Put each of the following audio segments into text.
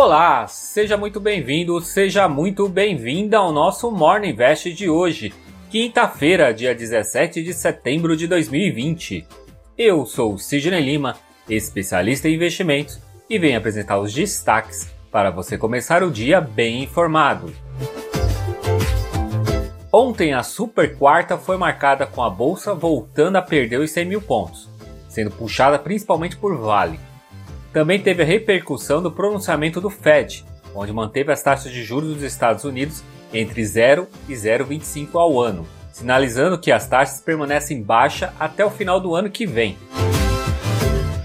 Olá, seja muito bem-vindo, seja muito bem-vinda ao nosso Morning Invest de hoje, quinta-feira, dia 17 de setembro de 2020. Eu sou Sidney Lima, especialista em investimentos, e venho apresentar os destaques para você começar o dia bem informado. Ontem a super quarta foi marcada com a bolsa voltando a perder os 100 mil pontos, sendo puxada principalmente por Vale. Também teve a repercussão do pronunciamento do Fed, onde manteve as taxas de juros dos Estados Unidos entre 0 e 0,25 ao ano, sinalizando que as taxas permanecem baixa até o final do ano que vem.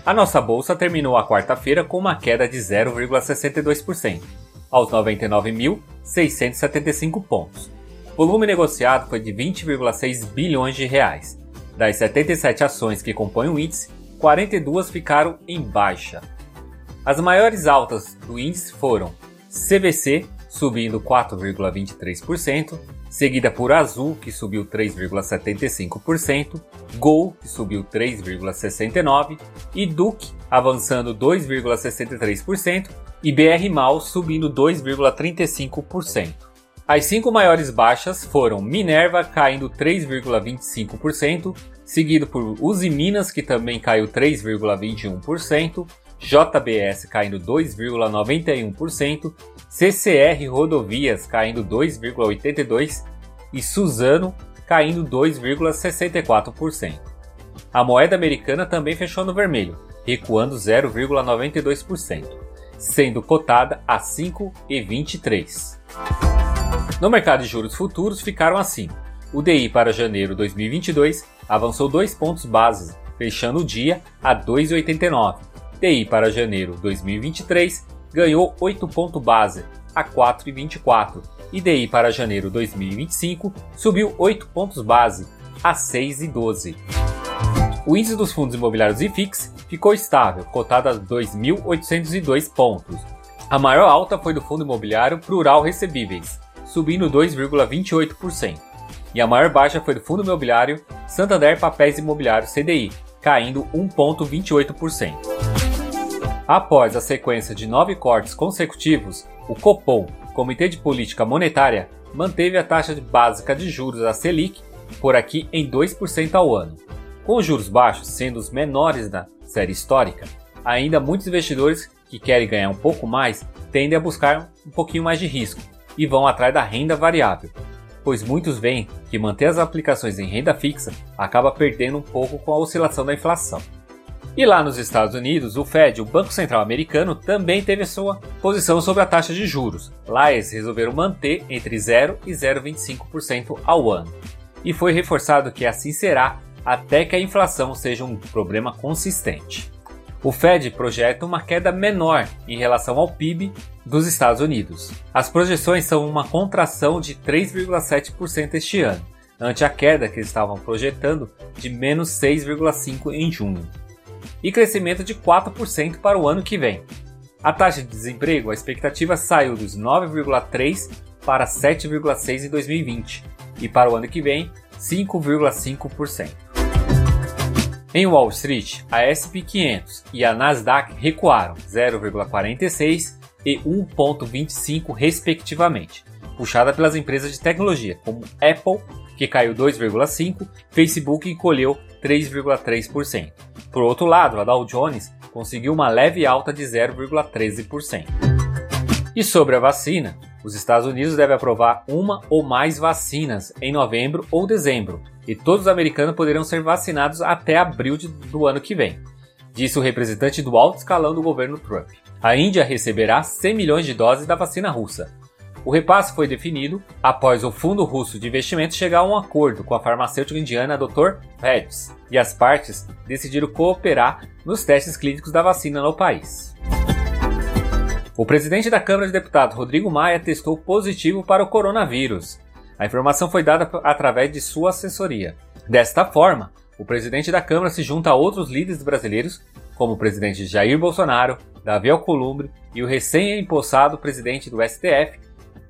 A nossa bolsa terminou a quarta-feira com uma queda de 0,62%, aos 99.675 pontos o volume negociado foi de 20,6 bilhões de reais. Das 77 ações que compõem o índice, 42 ficaram em baixa. As maiores altas do índice foram CVC, subindo 4,23%, seguida por Azul, que subiu 3,75%, Gol, que subiu 3,69%, e Duke, avançando 2,63%, e BR Mal, subindo 2,35%. As cinco maiores baixas foram Minerva caindo 3,25%, seguido por Uzi Minas que também caiu 3,21%, JBS caindo 2,91%, CCR Rodovias caindo 2,82% e Suzano caindo 2,64%. A moeda americana também fechou no vermelho, recuando 0,92%, sendo cotada a 5,23. No mercado de juros futuros ficaram assim. O DI para janeiro 2022 avançou 2 pontos base, fechando o dia a 2,89. DI para janeiro 2023 ganhou 8 pontos base a 4,24 e DI para janeiro 2025 subiu 8 pontos base a 6,12. O índice dos fundos imobiliários IFIX ficou estável, cotado a 2.802 pontos. A maior alta foi do fundo imobiliário Plural Recebíveis, subindo 2,28%. E a maior baixa foi do fundo imobiliário Santander Papéis Imobiliários CDI, caindo 1,28%. Após a sequência de nove cortes consecutivos, o Copom, Comitê de Política Monetária, manteve a taxa básica de juros a Selic por aqui em 2% ao ano. Com os juros baixos sendo os menores da série histórica, ainda muitos investidores que querem ganhar um pouco mais tendem a buscar um pouquinho mais de risco e vão atrás da renda variável, pois muitos veem que manter as aplicações em renda fixa acaba perdendo um pouco com a oscilação da inflação. E lá nos Estados Unidos, o Fed, o Banco Central Americano, também teve sua posição sobre a taxa de juros. Lá eles resolveram manter entre 0 e 0,25% ao ano. E foi reforçado que assim será até que a inflação seja um problema consistente. O Fed projeta uma queda menor em relação ao PIB dos Estados Unidos. As projeções são uma contração de 3,7% este ano, ante a queda que eles estavam projetando de menos 6,5% em junho, e crescimento de 4% para o ano que vem. A taxa de desemprego, a expectativa saiu dos 9,3% para 7,6% em 2020, e para o ano que vem, 5,5%. Em Wall Street, a SP 500 e a Nasdaq recuaram 0,46 e 1,25 respectivamente, puxada pelas empresas de tecnologia como Apple, que caiu 2,5, Facebook encolheu 3,3%. Por outro lado, a Dow Jones conseguiu uma leve alta de 0,13%. E sobre a vacina, os Estados Unidos devem aprovar uma ou mais vacinas em novembro ou dezembro, e todos os americanos poderão ser vacinados até abril de, do ano que vem, disse o representante do alto escalão do governo Trump. A Índia receberá 100 milhões de doses da vacina russa. O repasse foi definido após o Fundo Russo de Investimentos chegar a um acordo com a farmacêutica indiana Dr. Reddy's e as partes decidiram cooperar nos testes clínicos da vacina no país. O presidente da Câmara de Deputados, Rodrigo Maia, testou positivo para o coronavírus. A informação foi dada através de sua assessoria. Desta forma, o presidente da Câmara se junta a outros líderes brasileiros, como o presidente Jair Bolsonaro, Davi Alcolumbre e o recém-empossado presidente do STF,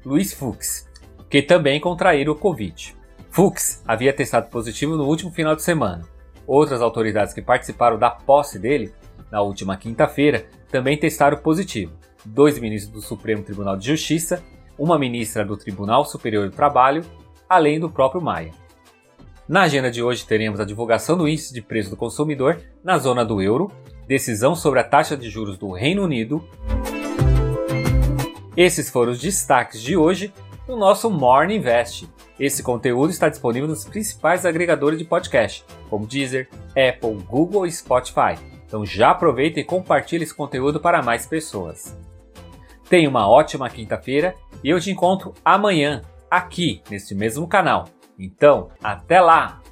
Luiz Fux, que também contraíram o Covid. Fux havia testado positivo no último final de semana. Outras autoridades que participaram da posse dele, na última quinta-feira, também testaram positivo. dois ministros do Supremo Tribunal de Justiça, uma ministra do Tribunal Superior do Trabalho, além do próprio Maia. Na agenda de hoje teremos a divulgação do índice de preço do consumidor na zona do euro, decisão sobre a taxa de juros do Reino Unido. Esses foram os destaques de hoje no nosso Morning Invest. Esse conteúdo está disponível nos principais agregadores de podcast, como Deezer, Apple, Google e Spotify. Então já aproveita e compartilhe esse conteúdo para mais pessoas. Tenha uma ótima quinta-feira e eu te encontro amanhã, aqui neste mesmo canal. Então, até lá!